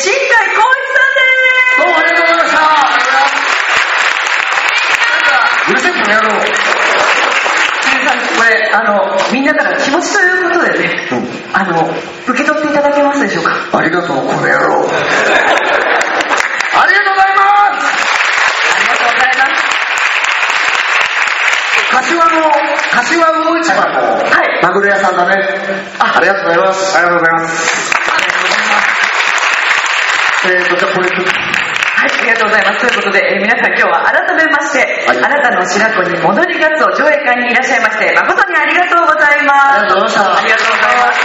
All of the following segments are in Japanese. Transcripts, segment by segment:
新海光一さんです。どうもありがとうございました。うるせえこの野郎これあのみんなから気持ちということでね、うん。あの受け取っていただけますでしょうか？ありがとうこの野郎。ありがとうございます。ありがとうございます。柏の柏魚市場のはい。マグロ屋さんだね。あ。ありがとうございます。ありがとうございますますえーとじゃあこれはい、ありがとうございます。ということで、えー皆さん今日は改めまして、はいあなたの白子に戻りがつお上映会にいらっしゃいまして、誠にありがとうございます。ありがとうございましたありがとうございます。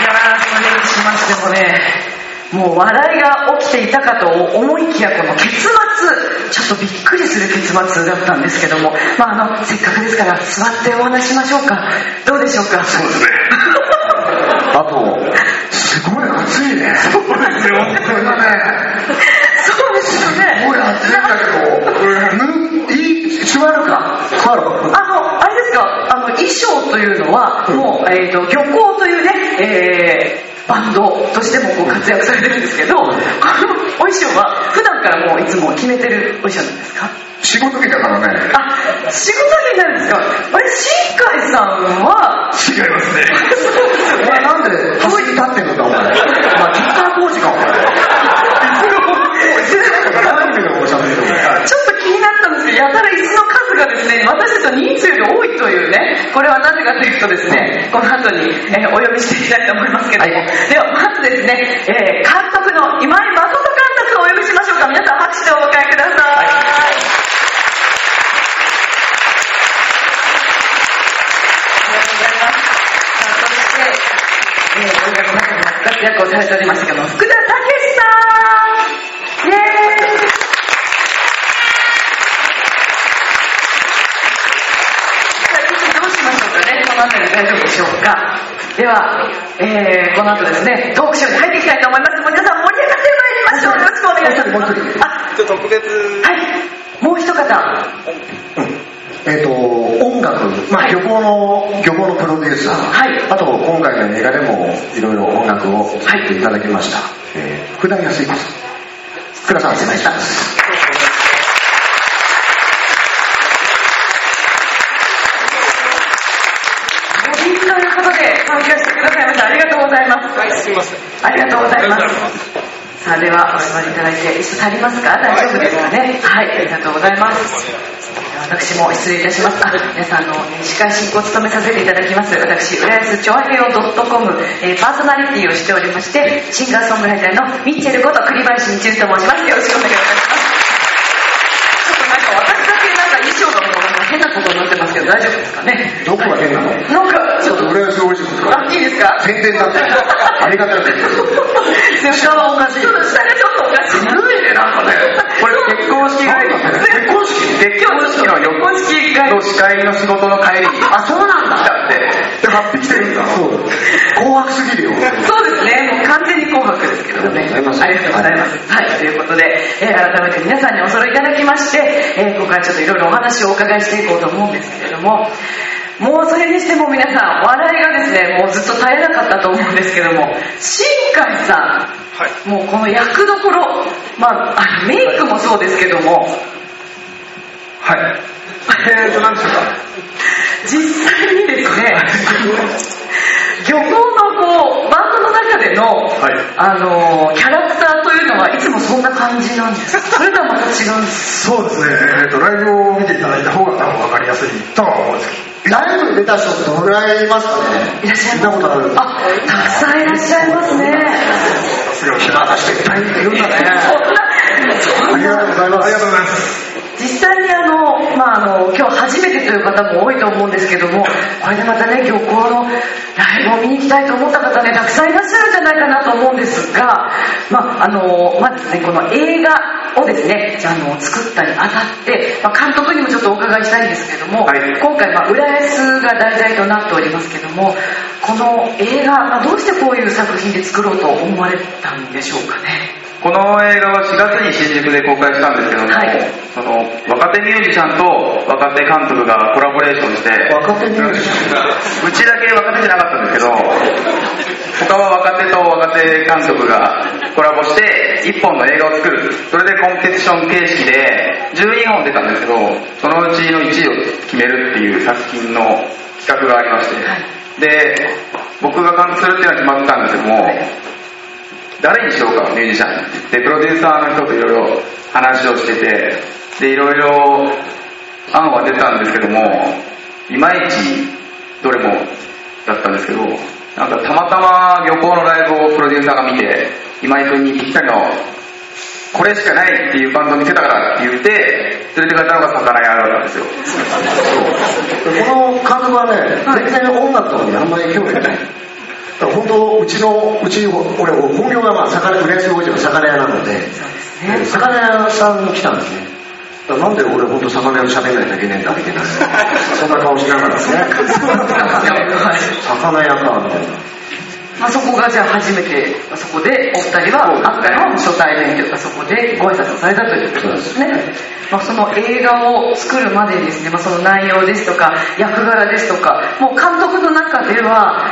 いやー、それにしましてもね、もう笑いが起きていたかと思いきや、この結末、ちょっとびっくりする結末だったんですけども、まあ、あの、せっかくですから座ってお話しましょうか。どうでしょうか？そうですね あとすごい暑いね。そうですよこれがね。そうですよね。すごい暑いんだけどこれぬいい座るか。座るかあの、あれですか、あの、衣装というのは、もう、えっ、と、漁港というね、えーバンドとしてもこう活躍されてるんですけど、このお衣装は、普段からもういつも決めてるお衣装なんですか？仕事着だからね。あ、仕事着になるんですか？あれ、新海さんは、違いますね。お前なんで走り立ってんのかお前。お前ギター工事かお前何でおしゃべりとかちょっと気になったんですけど、やたら椅子の数がですね、私たちの人数より多いというね、これはなぜかというとですね、この後に、えーお呼びしていきたいと思いますけども、ではまずですね、えー監督の今井誠監督をお呼びしましょうか。皆さん拍手でお迎えください。ありがとうございえー、音楽の中でも活躍をされておりましたけども、福田武しょうか。では、えー、この後ですね、トークショーに入っていきたいと思います。皆さん盛り上がってまいりましょう。よろしくお願いします。あ、ちょっと特別はい。もう一方。えっ、と音楽、まあ、はい漁港の漁港のプロデューサー、はいあと今回の映画でもいろいろ音楽を作っていただきました、えー福田康彦さん福田さんお願いしますということで参加してくださいました。ありがとうございます。はいすいませんありがとうございます。さあ、では、お座りいただいて、椅子足りますか？大丈夫ですかねはい、ありがとうございます。私も失礼いたします。あ皆さん、あの、えー司会進行を務めさせていただきます。私、浦安チョアヘオ .com、えーパーソナリティをしておりまして、シンガーソングライターのミッチェルこと栗林みちると申します。よろしくお願いいたします。ちょっとなんか私だけなんか衣装がもう変なことになってますけど、大丈夫ですかね？どこが変なの？あ、いいですか？宣伝だってありがたいです。下はおかしい。ちょっと下がちょっとおかしい。ずるいねなんかね。これ結婚式帰り。結婚式？結婚式の結婚式帰りの司会の仕事の帰りに。あそうなんだ。来たってで8匹来てるんだ。そう。紅白すぎるよ。そうですね、もう完全に紅白ですけどもね。ありがとうございます。ありがとうございます。はい、ということで、えー改めて皆さんにお揃いいただきまして、えーここからちょっといろいろお話をお伺いしていこうと思うんですけれども、もうそれにしても皆さん、笑いがですね、もうずっと絶えなかったと思うんですけども、新海さはい。ん、もうこの役どころ、まあ、あのメイクもそうですけども、はい。えーと何でしょうか？実際にですね、漁港のこう、バンドの中での、はい。あの、キャラクターというのはいつもそんな感じなんですか？それとはまた違うんですそうですね、えー、とライブを見ていただいた方が多分分かりやすいとは思うんですけどライブに出た人ってどのぐらいいますかね？いらっしゃい見たことあたくさんいらっしゃいますね。さすが暇な人いっぱいいるんだね。ありがとうございます。ありがとうございます実際にあの、まあ、あの今日初めてという方も多いと思うんですけどもこれでまたね漁港のライブを見に行きたいと思った方ねたくさんいらっしゃるんじゃないかなと思うんですが、まああのまずねこの映画をですねあの作ったにあたって、まあ、監督にもちょっとお伺いしたいんですけども、はい。今回、まあ、浦安が題材となっておりますけどもこの映画、まあ、どうしてこういう作品で作ろうと思われたんでしょうかね？この映画は4月に新宿で公開したんですけども、はい。その若手ミュージシャンと若手監督がコラボレーションして若手ミュージシャン。うちだけ若手じゃなかったんですけど他は若手と若手監督がコラボして1本の映画を作る。それでコンペティション形式で12本出たんですけどそのうちの1位を決めるっていう作品の企画がありまして、で僕が監督するっていうのは決まったんですけども、誰にしようかミュージシャンでプロデューサーの人といろいろ話をしててでいろいろ案は出たんですけどもいまいちどれもだったんですけどなんかたまたま漁港のライブをプロデューサーが見て今井君にぴったりのこれしかないっていうバンドを見せたからって言って連れてかれたのが魚屋だったんですよこの監督はね、全然音楽とかにあんまり興味がない。だから本当、うちの、うち、俺、本業がまあ、魚、浦安の魚屋なので、で魚屋さんに来たんですね。なんで俺本当魚屋で喋んないといけねえんだみたいな。そんな顔しながらね。魚屋か、みたいな。まあ、そこがじゃあ初めてそこでお二人は会ったのは初対面というかそこでご挨拶をされたということですね、まあ、その映画を作るまでにですね、まあ、その内容ですとか役柄ですとかもう監督の中では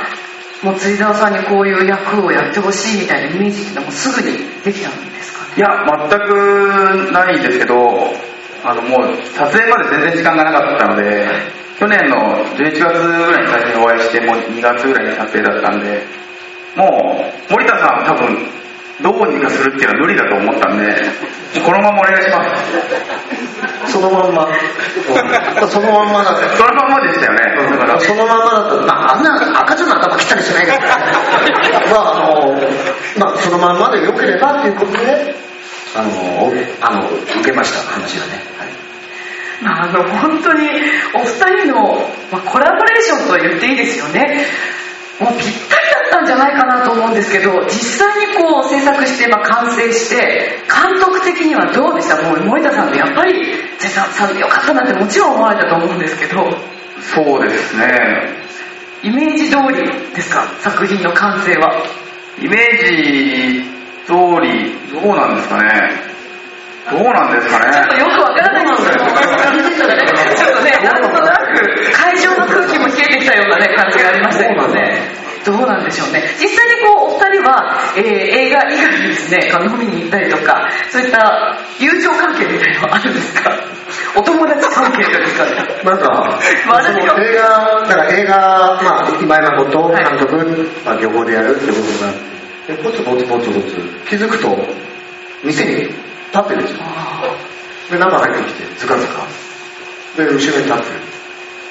もう辻沢さんにこういう役をやってほしいみたいなイメージっていうのもすぐにできたんですかね？いや全くないんですけどあのもう撮影まで全然時間がなかったので去年の11月ぐらいに最初にお会いしてもう2月ぐらいに撮影だったんでもう森田さん多分どうにかするっていうのは無理だと思ったんでこのままお願いします。そのまんま。う んそのまんまだった。そのまんまでしたよね。だからそのまんまだったら、まあ、あんな赤ちゃんの頭切ったりしないから、まあ、あの、まあ、そのまんまでよければっていうことで、あの、あの、受けました、話がね。はい。まあ、あの本当にお二人の、まあ、コラボレーションとは言っていいですよね。もうぴったりだったんじゃないかなと思うんですけど実際にこう制作して、まあ、完成して監督的にはどうでした？もう森田さんってやっぱり瀬さんさんでよかったなってもちろん思われたと思うんですけど。そうですね。イメージ通りですか？作品の完成は。イメージ通りどうなんですかね。どうなんですかね。ちょっとよくわからないんですけどちょっとねなんとなく会場の空気も冷えてきたようなね感じがありましたけどねどうなんでしょうね実際にこうお二人は、えー映画以外にですね飲みに行ったりとかそういった友情関係みたいなのはあるんですか？お友達関係というかねなんか、映画、だから映画、まあ、今井誠監督、まあ、漁港でやるってことがあって、でポツポツポツポツ、気づくと、店に立ってるんですよ。で、中入ってきて、ずかずか。で、後ろに立ってる。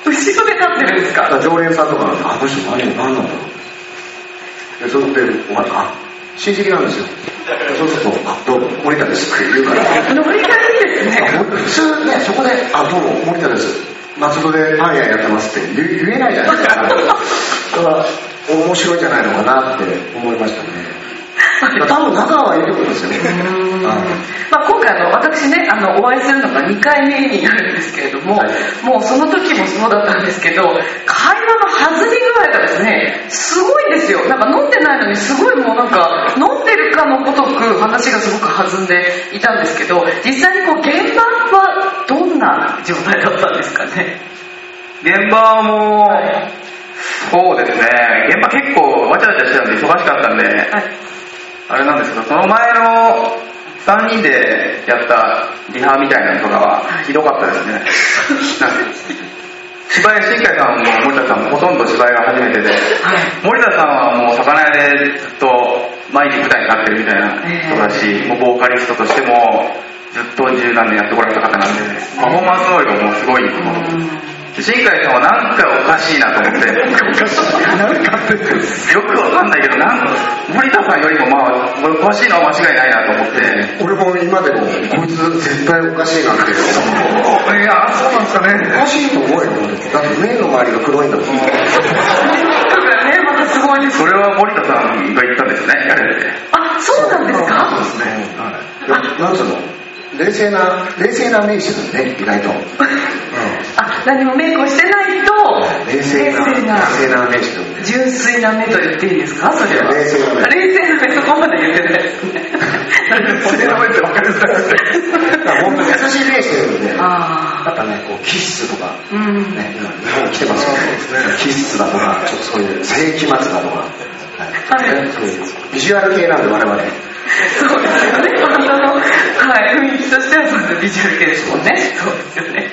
後ろで立ってるんですか？常連さんとかが、あの人何、何なんだろう。で、それで、お前、あ、親戚なんですよ。そうすると、あ、どうも、森田ですって言うから。ノリがいいですねあ普通ね、そこで、あ、どうも、森田です。松戸でパン屋やってますって言え言えないじゃないですか。だから、面白いんじゃないのかなって思いましたね。多分仲はいいと思うんですよ。はいまあ、今回あの私ねあのお会いするのが2回目になるんですけれども、はい。もうその時もそうだったんですけど会話の弾み具合がですねすごいですよ。なんか飲んでないのにすごいもうなんか飲んでるかのごとく話がすごく弾んでいたんですけど実際にこう現場はどんな状態だったんですかね？現場もそうですね。現場結構わちゃわちゃしてたんで忙しかったんではいあれなんですけどその前の3人でやったリハみたいなのとかはひどかったですね。芝居新海さんも森田さんもほとんど芝居が初めてではい。森田さんはもう魚屋でずっと毎日舞台に立ってるみたいな人だし、もうボーカリストとしてもずっと十何年やってこられた方なんでパフォーマンス能力もすごいと思う新海さんはなんかおかしいなと思って。何かってよくわかんないけどなん森田さんよりもまあおかしいのは間違いないなと思って。俺も今でも、こいつ絶対おかしいなって。いやそうなんですかおねかしいと思うよ。だって目の周りが黒いんだもん。だからねまたすごいです。それは森田さんが言ったんですねやれって。あそうなんですか？そうですね。はい。なんつうの？冷静な、冷静な名手だね、意外と。あ何もメイクをしてないと冷静な、冷静なな名手だね。純粋な目と言っていいですか？それは。冷静な目冷静な目そこまで言ってない。ですねそれやめて分かりづらいですね。だから本当に優しい名手なんで、やあっぱね、こう、キッスとか、あうん。ね、今日本来てますよね。キッスだとか、ちょっとそういう世紀末だとか、はい。はい。そういうビジュアル系なんで我々。そうですよね。バンドの、はい、雰囲気としてはそういうビジュアル系ですもんね。そうですよね。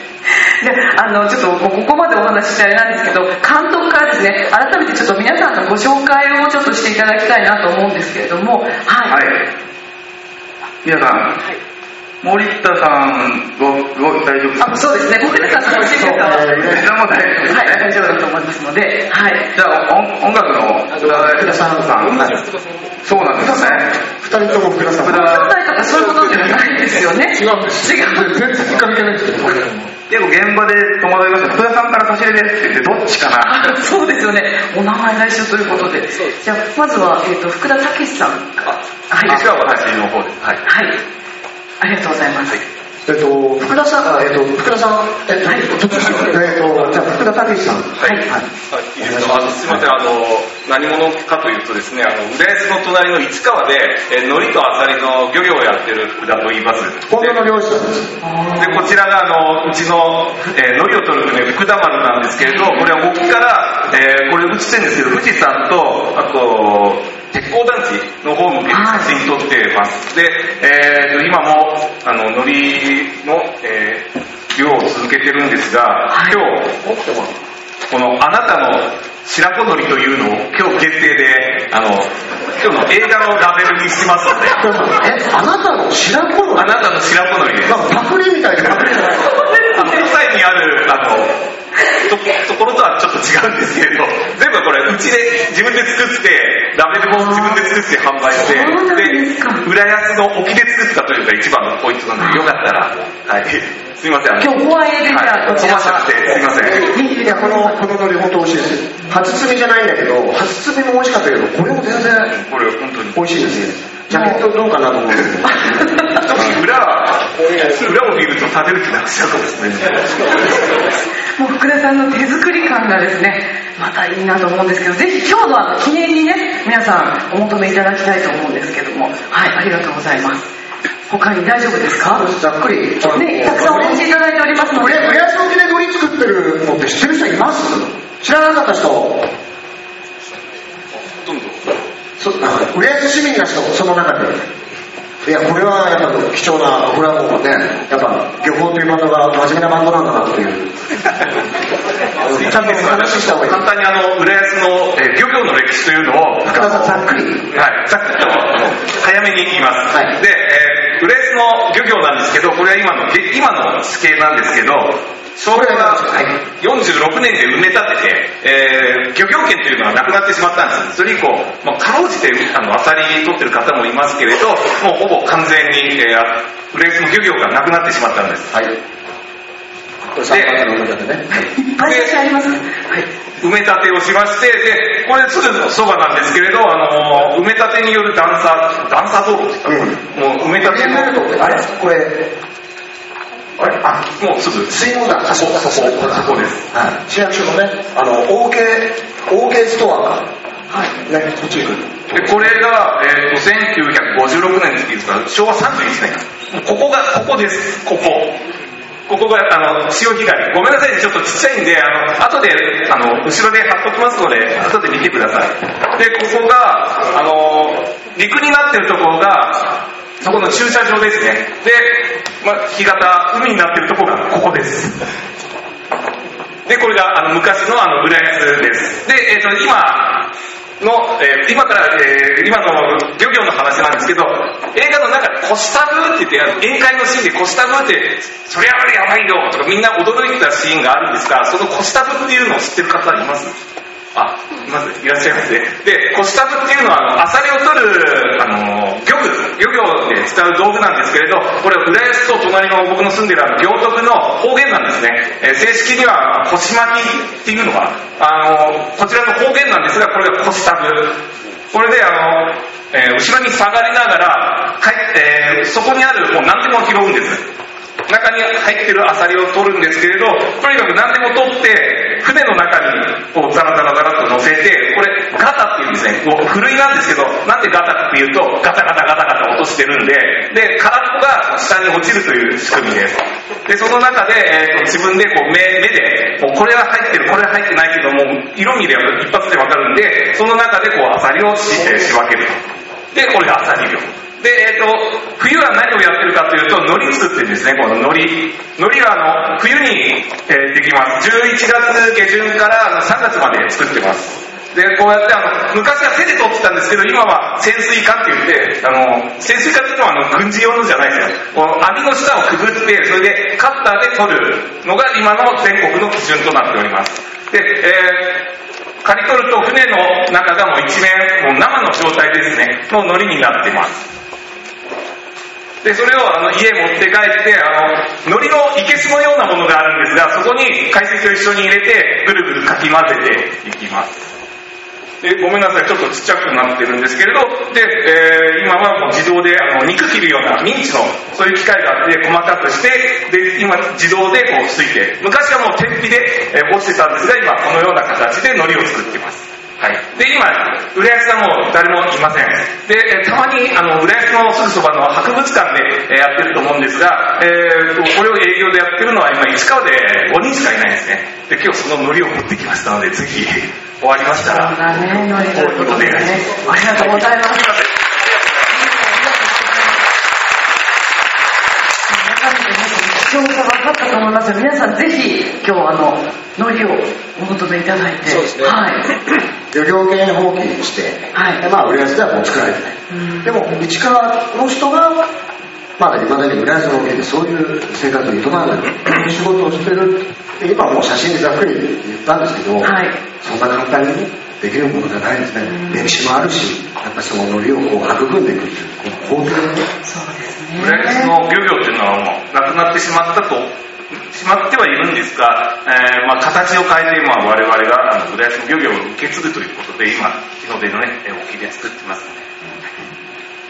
で、あの、ちょっとここまでお話ししてあれなんですけど、監督からですね、改めてちょっと皆さんのご紹介をちょっとしていただきたいなと思うんですけれども、はい。はい。皆さん、森田さんご、ご、大丈夫ですか？あ、そうですね。森田さんのお知り方は、はい、何も大丈夫ですね。大丈夫だと思いますので、はい。じゃあ、音音楽の福田さん。そうなんですね。二人とも福田さん。福田兄弟とかそういうことではないですよね。違うんです。違う。全然関係ないんですけど、結構現場で戸惑いました。福田さんから差し入れですって言って、どっちかな？あそうですよね。お名前が一緒ということで。じゃあ、まずは、えっ、と、福田武さん。はい。実は私の方です。はい。はい。ありがとうございます。えっと、福田さん、あえっと、福田さん、えっと、はいちょっと、えっと、じゃあ福田武さん。はい。はい。いいですかあのすみません、あの、何者かというとですね、あの、浦安の隣の市川で、えー海苔とアサリの漁業をやってる福田と言います。本当の漁師さんです。で、こちらが、あの、うちの、えー海苔を取る船、福田丸なんですけれど、これは沖から、えーこれ映ってるんですけど、富士山と、あと、鉄鋼団地の方向けて写真撮ってます。で、えーと、今も、あの、海苔の、えー漁を続けてるんですが、はい。今日、このあなたの白子のりというのを今日決定で、あの、今日の映画のラベルにします。ので、え、あなたの白子の、あなたの白子のりです。なんかパクリみたいな パクリじゃないあの、国際にある、あの、とところとはちょっと違うんですけれど、全部これ、うちで自分で作って、ラベルも自分で作って販売して、で浦安の沖で作ったというのが一番のポイントなので、よかったら、はい。すいません。今日ホワイエでじゃあ、はい、こちら飛ばしちゃって、すいません。いや、この、この海苔本当美味しいです。初摘みじゃないんだけど、初摘みも美味しかったけど、これも全然これ本当に。美味しいですね。ジャケットどうかなと思うんですけど。裏は、裏を見ると食べる気なくしちゃうかもしれないですね。もう福田さんの手作り感がですね、またいいなと思うんですけど、ぜひ今日のあの記念にね、皆さんお求めいただきたいと思うんですけども、はい、ありがとうございます。他に大丈夫ですか？ざっくり。ね、たくさんお持ちいただいておりますので、売れ、売れ足沖で海苔作ってるのって知ってる人います？知らなかった人。そ売れ足市民な人、その中で。いや、これはやっぱ貴重な、これはもうね、やっぱ漁法というバンドが真面目なバンドなんだなっていう。ちゃんと話した方がいい。簡単にあの、浦安の、えー漁業の歴史というのを、福田さん、ざっくり。はい、ざっくりと早めに言います。はいで、えー、浦安の漁業なんですけど、これは今の、げ今の地形なんですけど、昭和はい46年で埋め立てて、えー漁業権というのはなくなってしまったんです。それ以降、まあ、かろうじてあのアサリ取ってる方もいますけれど、もうほぼ完全に、えー、浦安の漁業がなくなってしまったんです。はい。これ3番の中でね。いっぱいあります。はい。埋め立てをしまして、で、これすぐそばなんですけれど、あの、埋め立てによる段差、段差道路って言ったら、もう埋め立ての、あれこれ、あれあ、もうすぐ、水門だ。そこ、そこ、そこです。はい。市役所のね、あの、OK、OK ストアか。はい。ね、こっち行く。で、これが、えっ、と、1956年って言ったら、昭和31年。ここが、ここです。ここ。ここが、あの、潮干狩り。ごめんなさい、ちょっとちっちゃいんで、あの、後で、あの、後ろで貼っときますので、後で見てください。で、ここが、あの、陸になってるところが、そこの駐車場ですね。で、まあ、干潟、海になってるところがここです。で、これがあの昔のあの浦安です。で、えっ、と、今の、えー今から、えー今の漁業の話なんですけど、映画の中でコシタブーって言って、あの宴会のシーンでコシタブーって、それはやばいよとかみんな驚いたシーンがあるんですが、そのコシタブっていうのを知ってる方います？あ、まずいらっしゃいますね。で、コシタブっていうのは、あの、アサリを取る、あの、漁具、漁業で使う道具なんですけれど、これは浦安と隣の僕の住んでるあの、行徳の方言なんですね。えー正式には、腰巻きっていうのは、あの、こちらの方言なんですが、これがコシタブ。これで、あの、えー後ろに下がりながら、はい、えーそこにある、もう何でも拾うんです。中に入ってるアサリを取るんですけれど、とにかく何でも取って、船の中にこうザラザラザラと乗せて、これガタっていうんですね。もうふるいなんですけど、なんでガタっていうと、ガタガタガタガタ落としてるんで、で、空っぽが下に落ちるという仕組みです。で、その中で、えーと自分でこう目目で、もうこれは入ってる、これは入ってないけども、色見れば一発でわかるんで、その中でこうアサリをし仕分けると。で、これがアサリ漁。で、えっ、と、冬は何をやってるかというと、海苔作ってですね、この海苔。海苔はあの、冬に、えーできます。11月下旬からあの3月まで作ってます。で、こうやってあの、昔は手で取ってたんですけど、今は潜水艦って言って、あの、潜水艦っていうのはあの、軍事用のじゃないですよ。この網の下をくぐって、それでカッターで取るのが今の全国の基準となっております。で、えー刈り取ると船の中がもう一面、もう生の状態ですね、の海苔になってます。で、それをあの家持って帰って、あの、海苔のいけすのようなものがあるんですが、そこに解石を一緒に入れて、ぐるぐるかき混ぜていきます。でごめんなさい、ちょっとちっちゃくなってるんですけれど、で、えー今はもう自動であの肉切るようなミンチのそういう機械があって細かくして、で、今自動でこうついて、昔はもう天日で、え干してたんですが、今このような形で海苔を作っています。はい。で、今、浦安さんも誰もいません。で、えーたまに、あの、浦安のすぐそばの博物館で、えーやってると思うんですが、えーと、これを営業でやってるのは今、市川で5人しかいないんですね。で、今日その海苔を持ってきましたので、ぜひ、終わりましたら、お願いします。ありがとうございます。視聴者分かったと思いますよ。皆さんぜひ今日あの、ノリをお求めいただいて。そうですねはい。漁業権放棄して、はいでまあ、浦安ではもう作られてない。でも、市川の人が、まだ未だに浦安の沖でそういう生活を営んでる、仕事をしてるって、今もう写真でざっくり言ったんですけど、はいそんな簡単にねできるものじゃないですね。歴史もあるし、やっぱりそのノリをこう育んでいくっていう、この工程がね、そうですね。浦安の漁業っていうのはもうなくなってしまったと、しまってはいるんですが、えーまあ、形を変えて、まあ、我々があの浦安の漁業を受け継ぐということで、今、日の出のね、えー沖で作ってますので。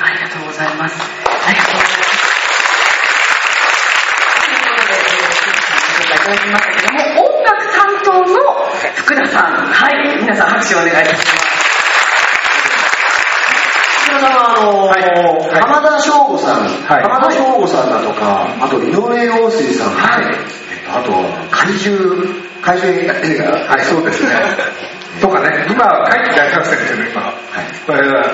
ありがとうございます。ありがとうございます。ということで、えーいただきましたけども、音楽担当の福田さん。はい。皆さん拍手をお願いいたします。福田さんはあの、はい。浜田省吾さん、はい。浜田省吾さんだとか、あと井上陽水さん、はい。えっとあと怪獣、怪獣映画、はい、そうですね。とかね、今、会期大作戦ですよね、今。だから、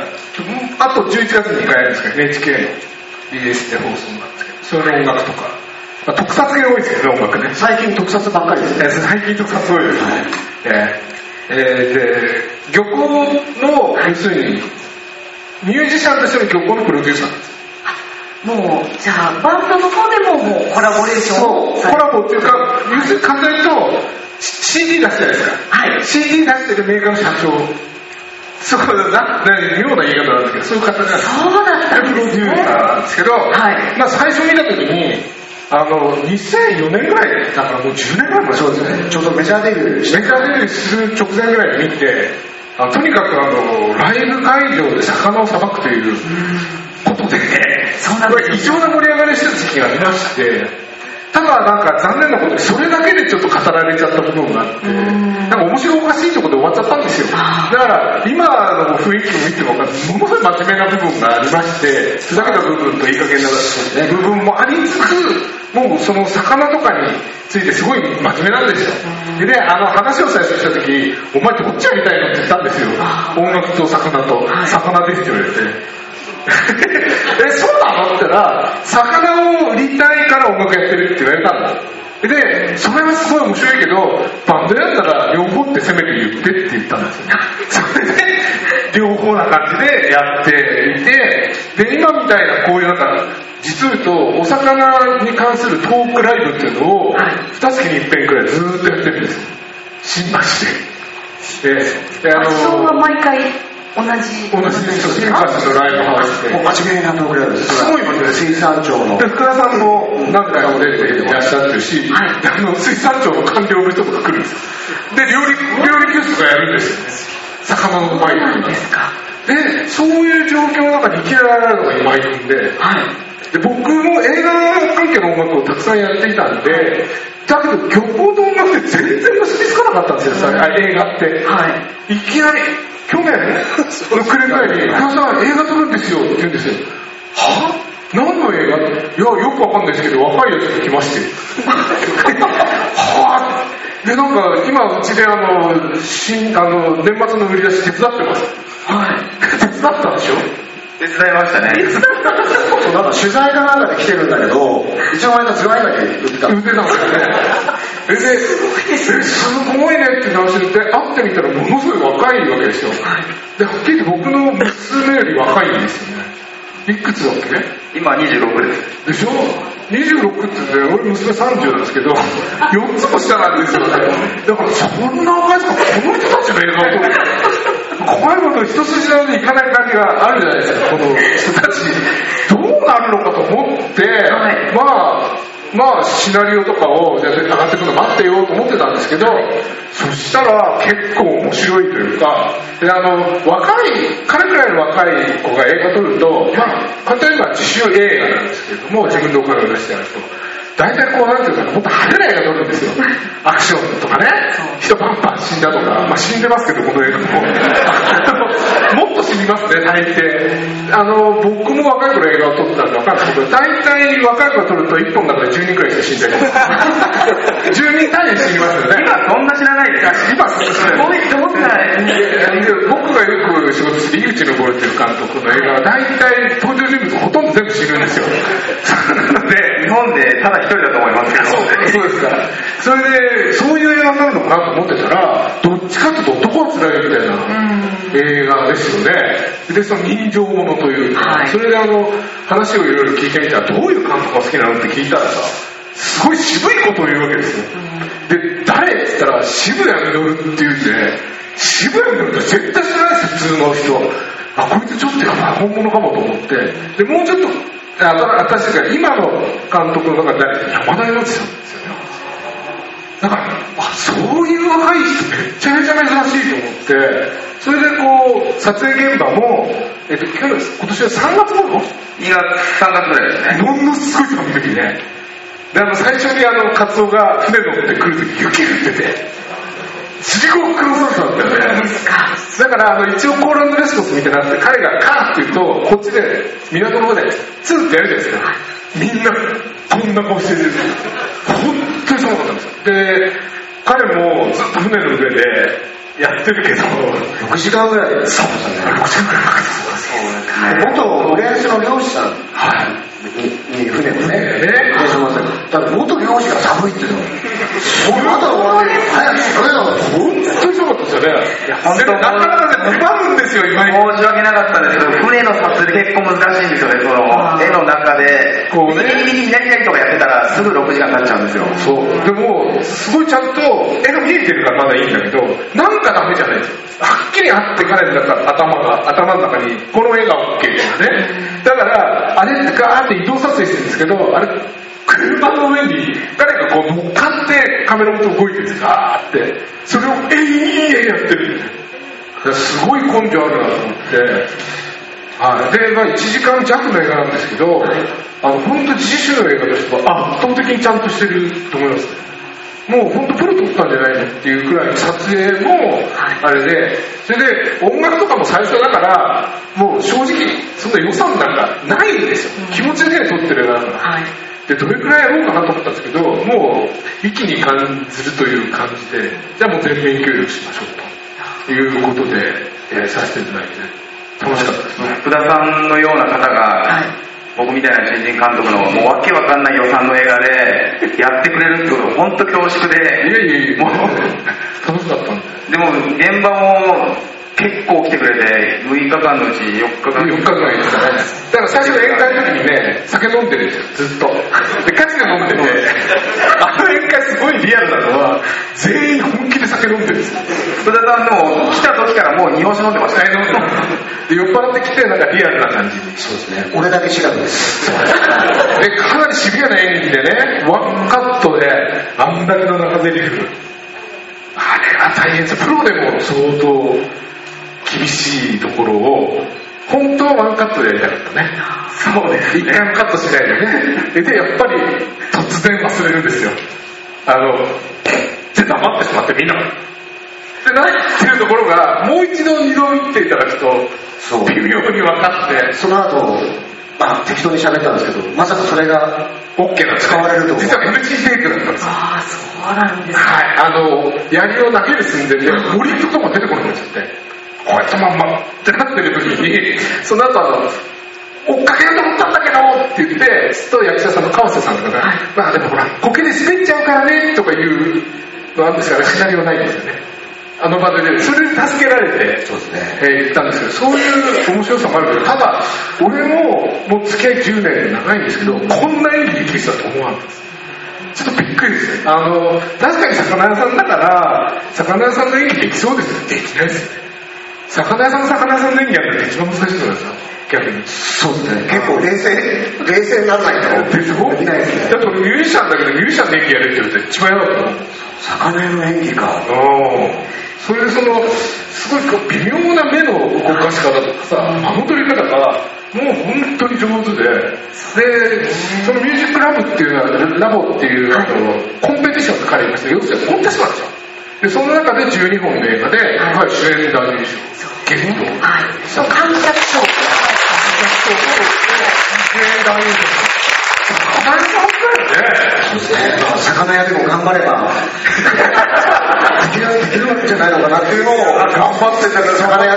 あと11月に2回やるんですけど、NHK の。BS で放送なんですけど、それの音楽とか、まあ、特撮系多いですけどね、音楽ね。最近特撮ばっかりですね。え最近特撮多いですね。えーえーで、漁港の、要するに、ミュージシャンとしての漁港のプロデューサーなんです。もう、じゃあ、バンドの方でももうコラボレーションをコラボっていうか、要するに簡単に言うと、CD 出すじゃないですか。はい。CD 出してるメーカーの社長。そうだな、ね、妙な言い方なんだけど、そういう方が、そうだったんプロですね。デューサーなんですけど、はいまあ最初見た時に、あの、2004年ぐらい、だからもう10年ぐらい前そうですね。ちょうどメジャーデビューメジャーデビューする直前ぐらいに見て、あとにかくあの、ライブ会場で魚をさばくということで、そうなんですよ。これ異常な盛り上がりしてた時期がありまして、ただなんか残念なことにそれだけでちょっと語られちゃった部分があって、なんか面白おかしいところで終わっちゃったんですよ。だあから今の雰囲気を見ても分かるものすごい真面目な部分がありまして、ふざけた部分といい加減な部分もありつつ、もうその魚とかについてすごい真面目なんですよ。でね、あの話を最初した時、お前どっちやりたいのって言ったんですよ。音楽と魚と、はい魚ですって言われて。え、そうなのって言ったら、魚を売りたいから音楽やってるって言われたんだ。で、それはすごい面白いけど、バンドやったら両方ってせめて言ってって言ったんですよ。それで、両方な感じでやっていて、で、今みたいなこういうなんか、実を言うと、お魚に関するトークライブっていうのを、はい二月に一遍くらいずーっとやってるんですよ。新橋で。で、であの、毎回同じ。同じです新橋のライブハウスで。もう真面目なトークライブです。すごい真面目です水産庁ので、福田さんも何回も出ていらっしゃってるし、はいあの、水産庁の官僚の人とか来るんですよ。で、料理、料理教室とかやるんです。魚のうまいそうなんですか。で、そういう状況の中にいきなり現れるのが今井君で、はい。で、僕も映画関係の音楽をたくさんやっていたんで、だけど漁港と音楽って全然結びつかなかったんですよ、さあ映画って。はい。いきなり、去年の暮れぐらいに、福田さん映画撮るんですよって言うんですよ。は？何の映画？いや、よくわかんないですけど、若いやつが来まして。は？ぁ、で、なんか、今、うちであの、新、あの、年末の売り出し手伝ってます。はい。手伝ったでしょ？手伝いましたね。そうなんか取材かなんかで来てるんだけど、一応前のズワイだけ売ってたの。売ってたんですよね。え、で、え、すごいねって話で、会ってみたらものすごい若いわけですよ。で、はっきり言って僕の娘より若いんですよね。いくつだっけ？今26です。でしょ ?26 ってね、俺娘30なんですけど、4つも下なんですよね。だからそんな若い人がこの人たちの映画を。怖いこと一筋縄でいかない感じがあるじゃないですか、この人たち。どうなるのかと思って、はいまあ、まあ、シナリオとかを、じゃあ上がってくるの待ってようと思ってたんですけど、そしたら結構面白いというか、で、あの、若い、彼くらいの若い子が映画撮ると、まあ、簡単に言えば自主映画なんですけれども、自分でお金を出してやると。大体こう、なんていうかっと派手な映画撮るんですよ。アクションとかね、人バンバン死んだとか、まあ死んでますけど、この映画も。もっと死にますね、大抵。あの、僕も若い頃映画を撮ってたんで分かるんですけど、大体若い頃撮ると1本の中で10人くらいしか死んでない。10人単位で死にますよね。今そんな知らないですか？今すすごいって思ってない。で僕がよく仕事して井口昇っていう監督の映画は大体登場人物ほとんど全部死ぬんですよ。なので、日本でただ一人だと思いますけど。そうですか。それで、そういう映画になるのかなと思ってたら、どっちかっていうと男はつらいみたいな映画ですよね。で、その人情ものというか、はいそれであの、話をいろいろ聞いてみたら、どういう監督が好きなのって聞いたらさ、すごい渋いことを言うわけですよ。で、誰って言ったら、渋谷実って言うんで、渋谷実って絶対知らないですよ、普通の人。あ、こいつちょっとやばい、本物かもと思って。で、もうちょっと、あ私が今の監督の中で誰山田洋次さんですよね。だから、あ、そういう若い人めっちゃめちゃ珍しいと思って、それでこう、撮影現場も、えっと、去年今年は3月頃2月、3月ぐらいですね。ものすごい寒い時ね。で、あの、最初にあの、カツオが船乗ってくる時雪降ってて、すごく黒そうだったよね。だから、あの、一応コールアンドレスポンスみたいになって、彼がカーって言うと、こっちで、港の方で、ツーってやるじゃないですか。みんな、こんな顔してる。本当に寒かったんですよ。で、彼もずっと船の上でやってるけど、6時間ぐらいで。そう6時間くらいかかってた元浦安の漁師さんはい。にに船をね、ね漁師ませんだから元漁師が寒いっていうの。もうまだ終わって、早くそれだ本当に寒かったですよね。いや、本当なかなかね、困るんですよ、今に。申し訳なかったんですけど、船の撮影結構難しいんですよね、その、絵の中で、こうね右右に左左とかやってたら、すぐ6時間経っちゃうんですよ。そう。でも、すごいちゃんと絵が見えてるからまだいいんだけど、なんかダメじゃないですよ。はっきりあって彼の中頭が、頭の中に、この絵が OK ですね。だから、あれってガーって移動撮影してるんですけど、あれ、車の上に誰かこう乗っかってカメラごと動いてるんですガーって。それを永遠やってる。すごい根性あるなと思って。はい、で、まあ、1時間弱の映画なんですけど、あの本当自主の映画としては圧倒的にちゃんとしてると思いますね。もう本当プロ撮ったんじゃないのっていうくらいの撮影もあれで、それで音楽とかも最初だから、もう正直そんな予算なんかないんですよ。気持ちで撮ってる映画だから。はい。で、どれくらいやろうかなと思ったんですけど、もう一気に感じるという感じで、じゃあもう全面協力しましょうということで、えーさせていただいて、楽しかったですね。福田さんのような方が、はい。僕みたいな新人監督のもうわけわかんない予算の映画でやってくれるってこと本当恐縮いやで、いやいや、もう。楽しかったんで。でも現場も結構来てくれて、6日間のうち4日間。4日間でしたね。だから最初宴会の時にね、酒飲んでるんですよ、ずっと。で、ガチで飲んでて、あの宴会すごいリアルなのは、全員本気で酒飲んでるんですよ。福田さんでも来た時からもう日本酒飲んでましたね。で、酔っ払ってきて、なんかリアルな感じに。そうですね。俺だけ違うんです。で、かなりシビアな演技でね、ワンカットで、あんだけの中台詞。あれは大変です。プロでも相当厳しいところを、本当はワンカットでやりたかったね。そうです、一回もカットしないでね。で、でやっぱり突然忘れるんですよ。あの、って黙ってしまってみんな。ってなってるところが、もう一度二度見ていただくと、そう。微妙に分かって、その後、まあ適当に喋ったんですけど、まさかそれが OK なんです使われると思う実は NG テイクだったんですよ。ああそうなんですかはい、あの、槍を投げる寸前で、森とかも出てこなくなっちゃって、こうやったまんまってなってる時に、その後あの、追っかけようと思ったんだけどって言って、と役者さんの川瀬さんとかが、まあでもほら、苔で滑っちゃうからねとかいう、なんですかね、シナリオないんですよね。あの場でね、それで助けられて、そうですね。えー言ったんですけど、そういう面白さもあるけど、ただ、俺ももう付き合い10年長いんですけど、こんな演技できる人だと思わなかったです。ちょっとびっくりですね。あの、確かに魚屋さんだから、魚屋さんの演技できそうですよ。できないですよね。魚屋さんの魚屋さんの演技やるのって一番難しいと思いますよ。逆に。そうですね。結構冷静、冷静にならないとでしょ？できないですねだ。って俺ミュージシャンだけど、ミュージシャンの演技やれって言われて一番嫌だったもん。魚屋の演技か。うんそれでその、すごいこう微妙な目の動かし方とかさ、間の取り方が、もう本当に上手で、で、そのミュージックラブっていうのは、ラボっていう、あの、コンペティションって彼言いました要するにコンテストなんですよ。で、その中で12本の映画で、はい、主演男優賞、ゲスト、はいそう観客賞観客主演男優賞。大変だったよね。魚屋でも頑張れば、できるできるんじゃないのかなっていうのを、頑張ってたから、魚屋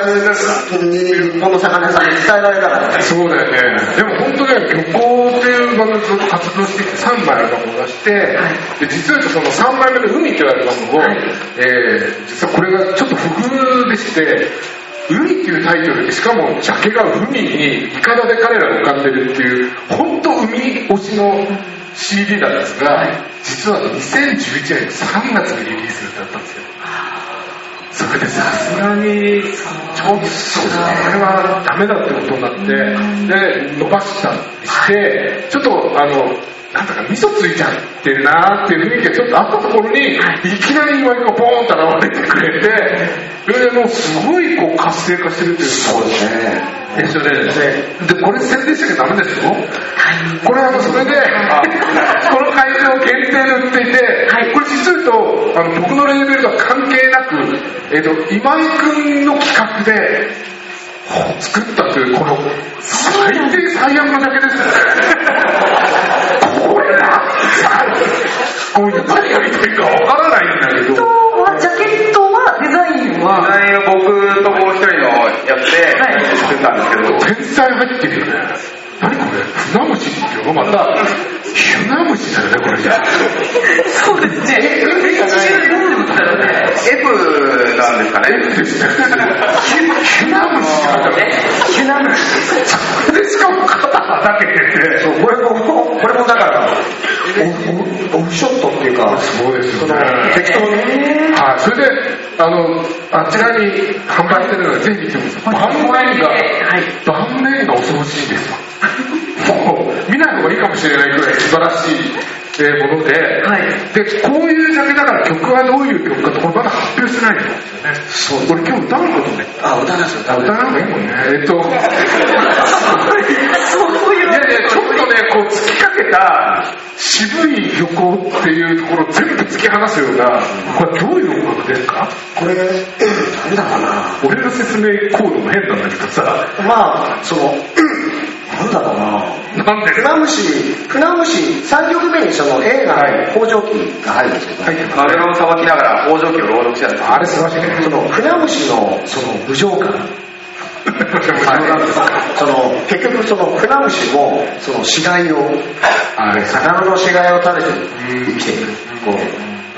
に、日本の魚屋さんに伝えられたら、そうだよね。でも本当ね、漁港っていうバンドでずっと活動してきて3枚アルバムを出して、で実はその3枚目の海というアルバムを、えー実はこれがちょっと不遇でして、海っていうタイトルで、しかもジャケが海にイカダで彼らが浮かんでるっていう、本当海推しの CD なんですが、実は2011年の3月にリリースだったんですよ。それでさすがに、ちょっと、これはダメだってことになって、で、伸ばした。りして、ちょっと、あの、なんだか味噌ついちゃってるなーっていう雰囲気がちょっとあったところに、い。きなり岩井がボーンと現れてくれて、それでもうすごいこう活性化してるっていうか、そうですね。でそれで、で、これ宣伝しなきゃダメですよ。これあの、それで、この会場限定で売っていて、これ実を言うと、あの、僕のレーベルとは関係なく、えっ、と、今井くんの企画で、作ったという、この、最低最悪のジャケです。これな、こういう何が見てるかわからないんだけど、はジャケットはデザインデはザインを僕ともう一人のやって作ったんですけど、天才入ってるよね。何これ？船虫っていうのまた、船虫だよね、これじゃ。そうですね F なんですかね？船虫って書いてある。ヒュナムシで、しかも肩はだけてて、そうこれも、これもだから、オフオフショットっていうか、そうですね。適当に、はい、それで、あの、あちらに販売してるので、ぜひ見てください。盤面が、はい盤面が恐ろしいですよ。もう、見ない方がいいかもしれないくらい素晴らしい。えーもので、はいで、こういうジャケだから曲はどういう曲かとこれまだ発表してないんですよね。そう。俺今日歌うことね。あ、歌なんですよ、歌わない方がいいもんね。えっと、そういういやいや、ちょっとね、こう、突きかけた、渋い漁港っていうところを全部突き放すような、これどういう音楽ですか？これ、誰だかな。俺の説明コードも変なんだけどさ、まあ、その、なんだろうな。なんで？船虫、船虫、3曲目にその映画の工場機が入るんですけど、入ってマグロをさばきながら工場機を朗読してたんです。あれ素晴らしい。ね。その船虫のその無情感、はその結局その船虫もその死骸を、あれ魚の死骸を食べて生きていく、こう、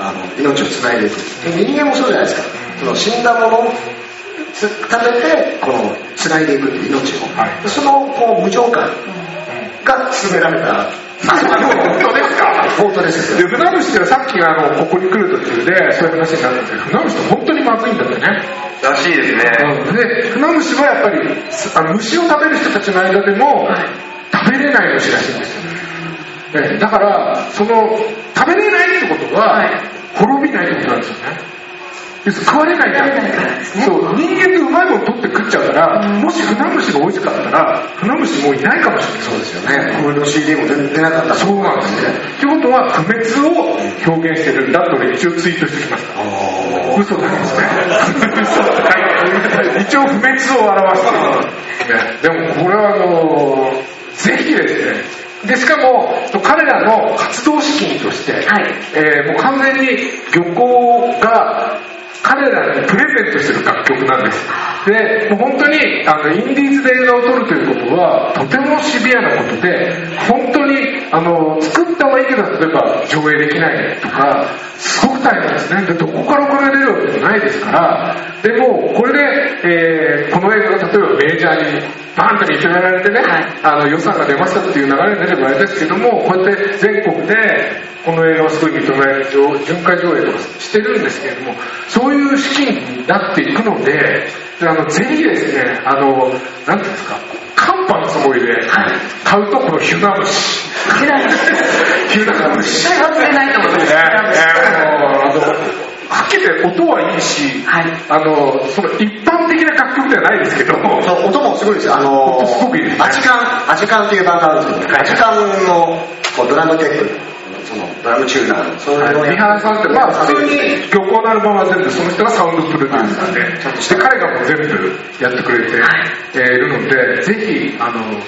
あの命をつないでいく。で人間もそうじゃないですか。その死んだもの食べて、このつないでいく命を。はいそのこう無情感が詰められた。本当ですか？本当ですよ。で、船虫ってさっきあの、ここに来る途中で、そういう話になったんですけど、船虫って本当にまずいんだってね。らしいですね。で、船虫はやっぱり、あの虫を食べる人たちの間でも、食べれない虫らしいんですよ。ね、だから、その、食べれないってことは、滅びないってことなんですよね。要するに食われないから食べれないからですねそう、人間ってうまいもの取って食っちゃうから、もし船虫が美味しかったら、船虫もういないかもしれない。そうですよね、これの CD も出なかったそうなんですね。ってことは、不滅を表現してるんだと俺一応ツイートしてきました。嘘なんですね。嘘はい一応不滅を表してる。ね、でもこれはあのー、ぜひですねでしかも彼らの活動資金として、はいえーもう完全に漁港が彼らにプレゼントしてる楽曲なんです。でもう本当にあのインディーズで映画を撮るということはとてもシビアなことで本当にけど例えば上映できないとかすごく大変ですね。でどこからお金出るわけじゃないですからでもこれで、えーこの映画が例えばメジャーにバーンと認められてね、はい。あの予算が出ましたっていう流れになればあれですけどもこうやって全国でこの映画をすごい認められて上巡回上映とかしてるんですけれどもそういう資金になっていくのでであのぜひですねあのなんていうんですかカンパのつもりで買うとこのヒュナ虫いけない。ヒュナ虫絶対忘れないと思いますねえもうあのはっきり言って音はいいし、はい。あのその一般的な楽曲ではないですけど音もすごいですよ。あの音すごくいいですね。アジカンアジカンっていうバンドあるんですけど、アジカンのこうドラムテックそのドラムチューナーそういうのをや三原さんって、まあ、普通に漁港のアルバムは全部その人がサウンドプロデュースなんで、で彼がもう全部やってくれて、えーいるので、ぜひ、あの、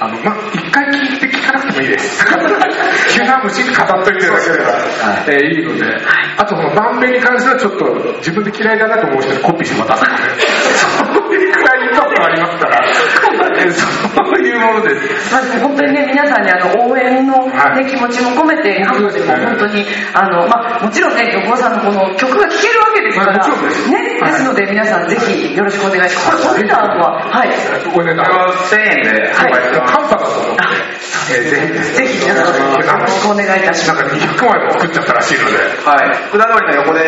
あの、まあ、一回聞いて聞かなくてもいいです。急な虫に語っといていただければ、えーいいので、あと、その、番組に関してはちょっと自分で嫌いだなと思う人にコピーしてもらったんですね。そういうくらいインパクトありますから、えーそういうものです。まあ、でも本当にね、皆さんにあの応援の、ねはい。気持ちも込めて、ハムでも本当に、あの、まあ、もちろんね、漁港さんのこの曲が聴けるわけですから、はいもちろんです。い。ですので皆さんぜひよろしくお願いします。これ、お値段は、はい。これね、これは1000円で販売してます。カンパだと思って、あえーぜひぜひよろしくお願いいたします。なんか200枚も作っちゃったらしいので、はい。福田通りの横で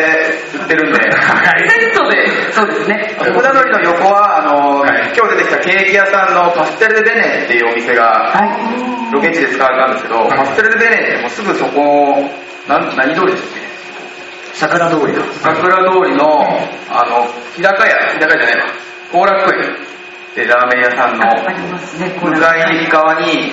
売ってるんで、セットで、そうですね。福田通りの横は、あの、はい。今日出てきたケーキ屋さんのパステルデベネっていうお店が、はい。ロケ地で使われたんですけど、はい。パステルデベネってもうすぐそこ、なん何通りですっけ桜通りだ。桜通りの、あの、日高屋、日高屋じゃないわ、後楽園でラーメン屋さんのあありますね、これ。向かい側に、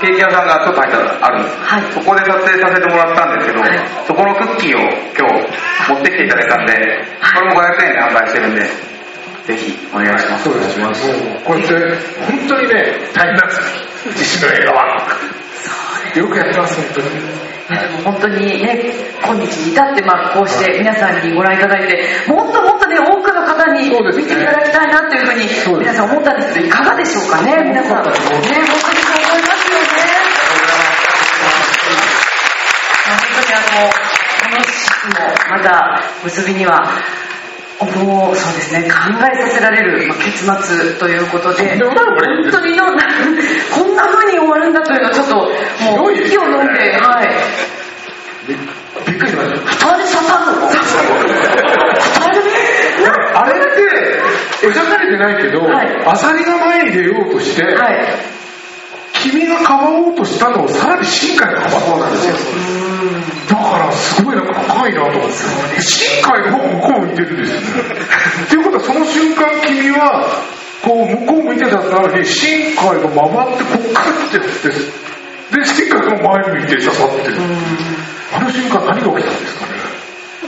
ケーキ屋さんがちょっと入ったあるんです、はいそこで撮影させてもらったんですけど、はいそこのクッキーを今日持ってきていただいたんで、これも500円で販売してるんで、ぜひお願いします。そうですね。もうこうやって、本当にね、大変なんですよ。自身の映画は。よくやってます、本当に。でも本当にね、今日に至って、まあ、こうして皆さんにご覧いただいて、もっともっとね、多くの方に見ていただきたいなというふうに、皆さん思ったんですけど、いかがでしょうかね、皆さん。ね、本当にそう思いますよね。まあ本当にあの、この式もまた結びには、もうそうですね、考えさせられるまあ結末ということで、本当にのこんな風に終わるんだと、もう、息を飲んで、はい。びびっくりしました。二人刺さるのあれって、描かれてないけど、はいアサリが前に出ようとして、はい。君がかばおうとしたのをさらに深海がかばそうなんですよ。だからすごいなんか深いなと思って。深海の方向こう向いてるんですよね。っていうことはその瞬間君は、こう向こう向いてたのに、深海が回ってこっから来てるって。で、深海が前向いて刺さってる。あの瞬間何が起きたんですかね？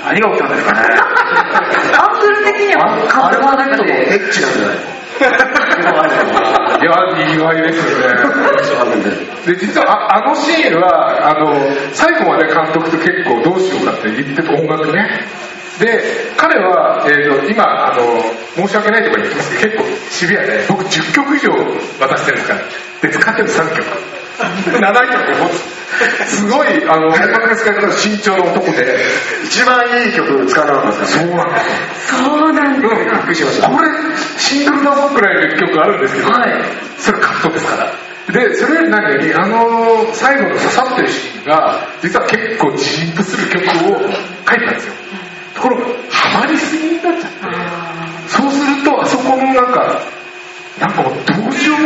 何が起きたんですかね？アングル的にはあれはだけどエエッチなんじゃない いや、意外ですよね。で、実はああのシーンは、あの、最後まで監督と結構どうしようかって言ってた音楽ね。で、彼は、えー、と今あの、申し訳ないとか言ってますけど、結構シビアで、僕10曲以上渡してるんですから。で、使ってる3曲。7曲持つ。すごい、あの、音楽の使い方が慎重な男で。一番いい曲使わなかったですかそうなんですよ。そうなんですうん、びっくりしました。これ、シングルだぞくらいの曲あるんですけど、はいそれカットですから。で、それより何より、あの、最後の刺さってるシーンが、実は結構ジーンとする曲を書いたんですよ。ところが、ハマりすぎになっちゃって、そうすると、あそこのなんか、なんか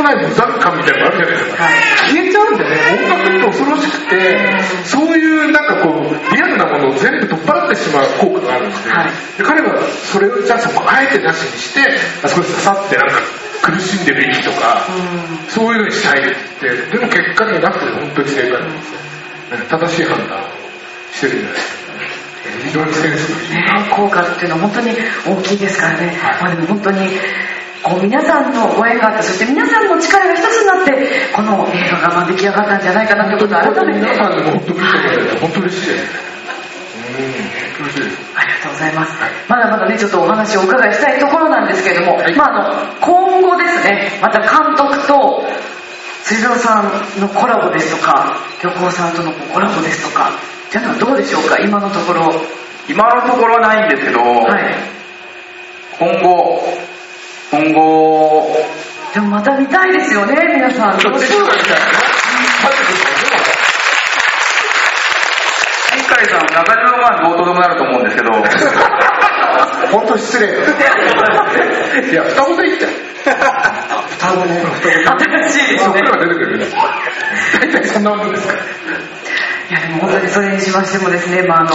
もない無残感みたいなのがあるじゃないですか。消えちゃうんでね、音楽って恐ろしくて、そういうなんかこう、リアルなものを全部取っ払ってしまう効果があるんですね。はいで彼はそれをじゃあそこあえてなしにして、あそこに刺さってなんか苦しんでる息とか、そういうのにしたいってでも結果になくて本当に正解なんですよ。ね正しい判断をしてるんじゃないですか。非常にセンスのいい。ね、効果っていうのは本当に大きいですからね、まあ、でも本当にこう皆さんのご縁があってそして皆さんの力が一つになってこの映画がまあ出来上がったんじゃないかなということを改めて皆さんでも本当嬉しい。です本当嬉しい。ありがとうございます。まだまだね、ちょっとお話をお伺いしたいところなんですけれども、まあ、あの、今後ですね、また監督と、水蔵さんのコラボですとか、漁港さんとのコラボですとか、っていうのはどうでしょうか、今のところ。は今のところはないんですけど、い。今後、今後、でもまた見たいですよね、皆さん。どうでしょうか。新海さん、中島はまあどうとでもなると思うんですけど、本当失礼。いや双子でいいじゃん双子ね。新しいですね。出てくる大体そんなもんですからいやでも本当にそれにしましてもですね、まあ、あの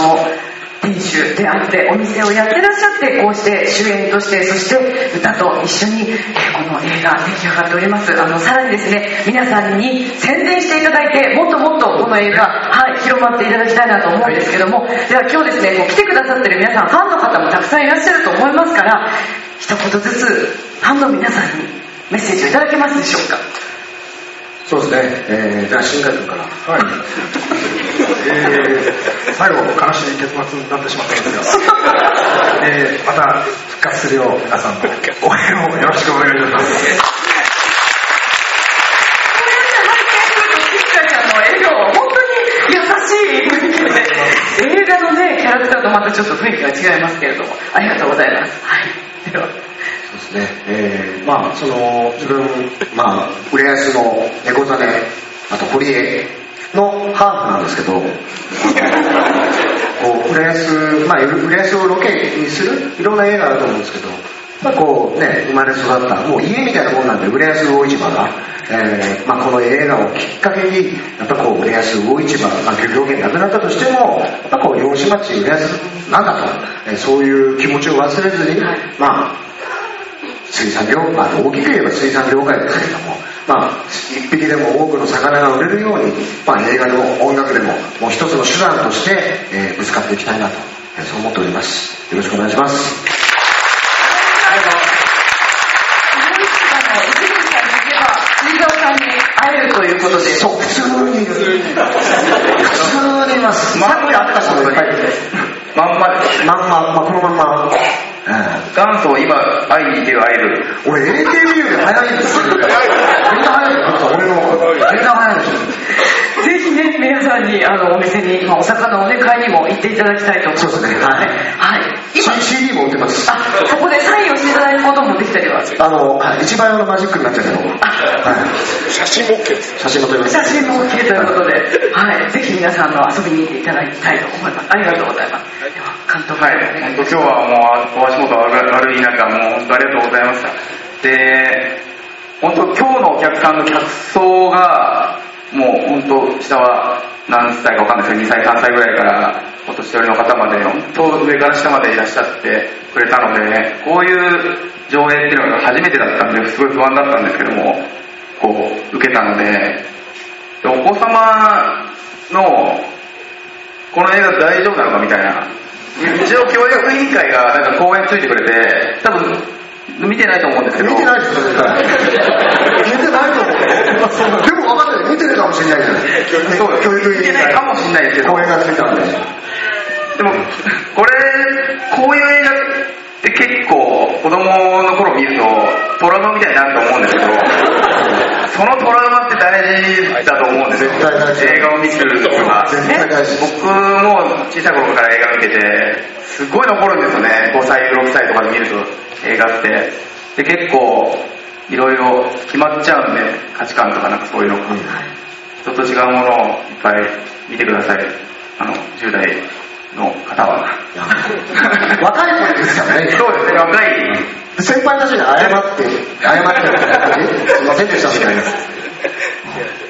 店主であってお店をやってらっしゃってこうして主演としてそして歌と一緒に、この映画出来上がっております。あのさらにですね皆さんに宣伝していただいてもっともっとこの映画、はい、広まっていただきたいなと思うんですけどもでは今日ですねこう来てくださってる皆さんファンの方もたくさんいらっしゃると思いますから一言ずつファンの皆さんにメッセージをいただけますでしょうか？そうですね。えー、じゃあ、新海君から。はい。えー、最後、悲しい結末になってしまったんですが、えー、また復活するよう、皆さんの応援をよろしくお願いします。映画のね、キャラクターとまたちょっと雰囲気が違いますけれども、ありがとうございます。はい。では、ですね。えー、まあ、その、自分、まあ、浦安の猫ザネ、あと堀江のハーフなんですけど、こう、浦安、まあ、浦安をロケにする、いろんな映画あると思うんですけど、まあ、こうね、生まれ育った、もう家みたいなもんなんで、浦安魚市場が、えーまあ、この映画をきっかけに、やっぱこう、浦安魚市場、まあ、漁業権なくなったとしても、やっぱこう、漁師町、浦安なんだと、えーそういう気持ちを忘れずに、まあ、水産業、まあ、大きく言えば水産業界ですけれども、まあ、一匹でも多くの魚が売れるように、まあ、映画でも音楽でも、もう一つの手段として、えーぶつかっていきたいなと、えーそう思っております。よろしくお願いします。水沢さんに会えるということで、そう、普通に。普通にいます。さっき会った人もいっぱい。まんま、まんま、まあ、このまんま。うん元祖今会いに行けるアイドル。俺 AKB より早いんですよ。みんな早いよ。俺の、みんな早いさんにあのお店に、まあ、お魚をね、買いにも行っていただきたいと思います。そうですねはいはい。今、CD も売ってます。あ、ここでサインをしていただくこともできたりは。あの、はい一番用のマジックになっちゃうけど、はい、写真も OK です。写真も撮ります。写真も OK ということで、はい。ぜひ皆さんの遊びに行っていただきたいと思います。ありがとうございます。では、監督。はい、本当今日はもうお足元悪い中、もう本当ありがとうございました。で、本当今日のお客さんの客層が、もう本当下は何歳かわかんないですけど、2歳、3歳ぐらいから、お年寄りの方まで、本当上から下までいらっしゃってくれたので、こういう上映っていうのが初めてだったんで、すごい不安だったんですけども、こう、受けたので、でお子様のこの映画大丈夫なのかみたいな。一応教育委員会がなんか講演ついてくれて、多分見てないと思うんですけど。見てないですよ、絶対。見てないと思う。でも分かんない。見てるかもしれないじゃない。そう教育委員見てないかもしれないですけど。講演がついたんで。でも、これ、こういう映画って結構子供の頃見るとトラウマみたいになると思うんですけど、そのトラウマって大事だと思うんですよ。絶対大事映画を見るとか。絶対大事僕も小さい頃から映画見てて、すごい残るんですよね。5歳、6歳とかで見ると映画って。で、結構、いろいろ決まっちゃうんで、価値観とかなんかそういうのが。人と違うものをいっぱい見てください。あの、10代の方は。若い子ですからね。そうですね、若い。先輩たちに謝って、謝って、すいませんでしたみたいな。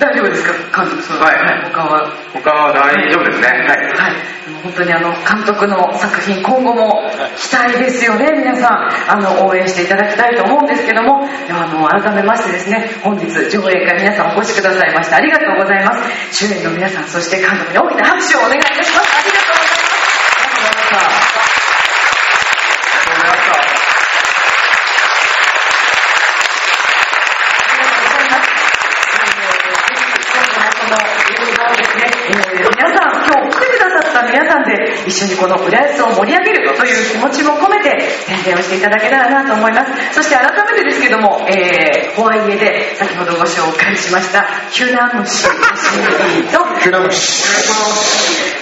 大丈夫ですか？監督そのはい。他は？他は大丈夫ですね。はい。はい、本当にあの監督の作品今後も期待ですよね。皆さんあの応援していただきたいと思うんですけどもあの改めましてですね本日上映会皆さんお越しくださいましてありがとうございます。主演の皆さんそして監督に大きな拍手をお願いいたします。ありがとうございますありがとうございました一緒にこの浦安を盛り上げるという気持ちも込めて宣伝をしていただけたらなと思います。そして改めてですけども、えー、ホワイエで先ほどご紹介しましたキュナムシと。船虫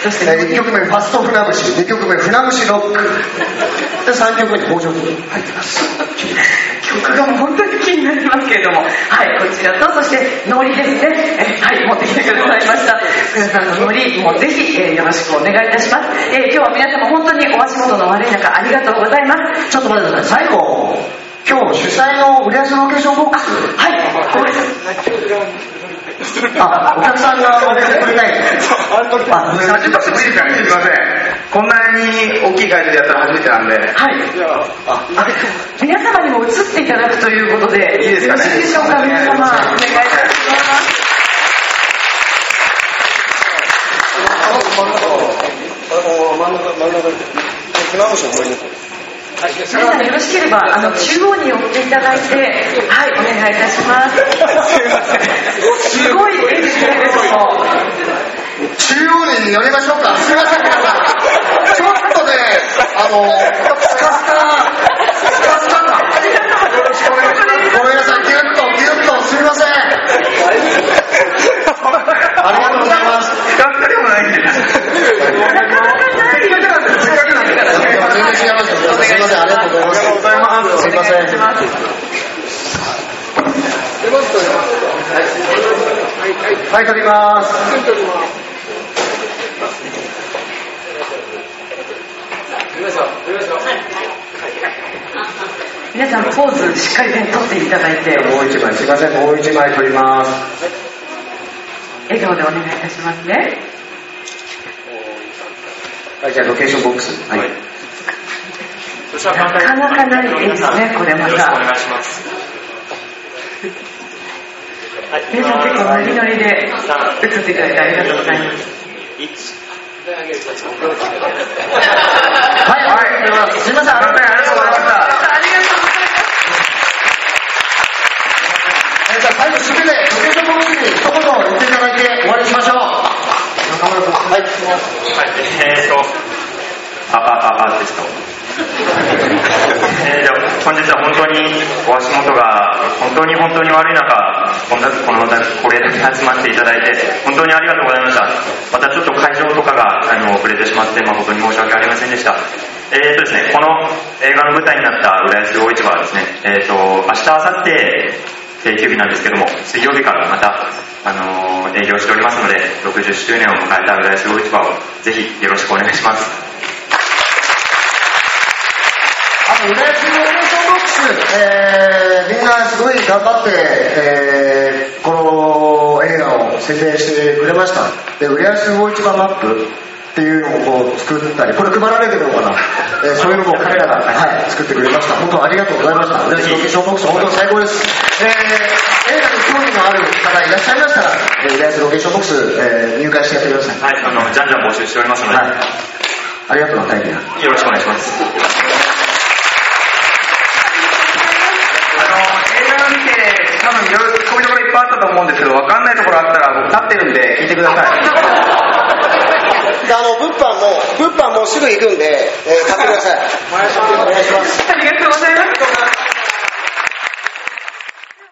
そして？1曲目ファスト船虫2曲目船虫ロック。で3曲目に北条に入ってます 曲がもう本当に気になりますけれども、はい、こちらと、そして、ノリですね、えはい、持ってきてくださいました。福田さんのノリもぜひ、えーよろしくお願いいたします。えー今日は皆様本当にお足元の悪い中、ありがとうございます。ちょっと待ってください最後今日主催の浦安ロケーションボックスはい、ごめんなさい。あお客さんが出てくれないんなさいちょっとすいません。こんなに大きい会場でやったら初めてなんで。はい。あ皆様にも映っていただくということで、いいですかねよろしいでしょうか、皆様。お願いいたします。皆さんよろしければ、あの、中央に寄っていただいて、はい、お願いいたします。すごい絵ですね、ここ。に乗りましょうか。すいません。皆さんちょっとねあのスカスカスカスカ感。ごめんなさいギュッとギュッとすみません。ありがとうございます。スカスカでもないんで。全然違いますよすみません。ありがとうございますすいません。お願いします。はい撮ります皆さんポーズしっかりね、取っていただいて、もう一枚すいませんもう一枚撮ります。笑顔でお願いいたしますね。はいじゃあロケーションボックス。はい。なかなかない絵ですね、これまた。皆さん結構ノリノリで映っていただいてありがとうございます。はいありがとうございますすいませんありがとうございましたありがとうございます。えーじゃあ最後締めでロケーションボッに一言言っていただいて終わりしましょう中村君はいはい、えーと、あ、あ、あ、アーティスト。えー、じゃあ本日は本当にお足元が本当に本当に悪い中、こんなこのこれだけ集まっていただいて本当にありがとうございました。またちょっと会場とかがあの遅れてしまって誠に申し訳ありませんでした。えーとですね、この映画の舞台になった浦安魚市場はですね、えーと明日明後日定休日なんですけども、水曜日からまた、あのー営業しておりますので、60周年を迎えた浦安魚市場をぜひよろしくお願いします。あと、浦安ボックス、えー、みんなすごい頑張って、えー、この映画を宣伝してくれました。で、浦安魚市場マップっていうのをこう作ったり、これ配られてるのかな、えーそういうのも彼らが、はい、作ってくれました。本当ありがとうございました。浦安ロケーションボックス、本当最高です。えー、映画に興味のある方いらっしゃいましたら、えー浦安ロケーションボックス、えー入会してやってください。はい、あの、じゃんじゃん募集しておりますので、はい。ありがとうな、大輝な。よろしくお願いします。あの、映画を見て、多分いろいろ突っ込みどころいっぱいあったと思うんですけど、わかんないところあったら僕立ってるんで聞いてください。であの物販も物販もうすぐ行くんで、えー買ってください。お願いします。ありがとうございます。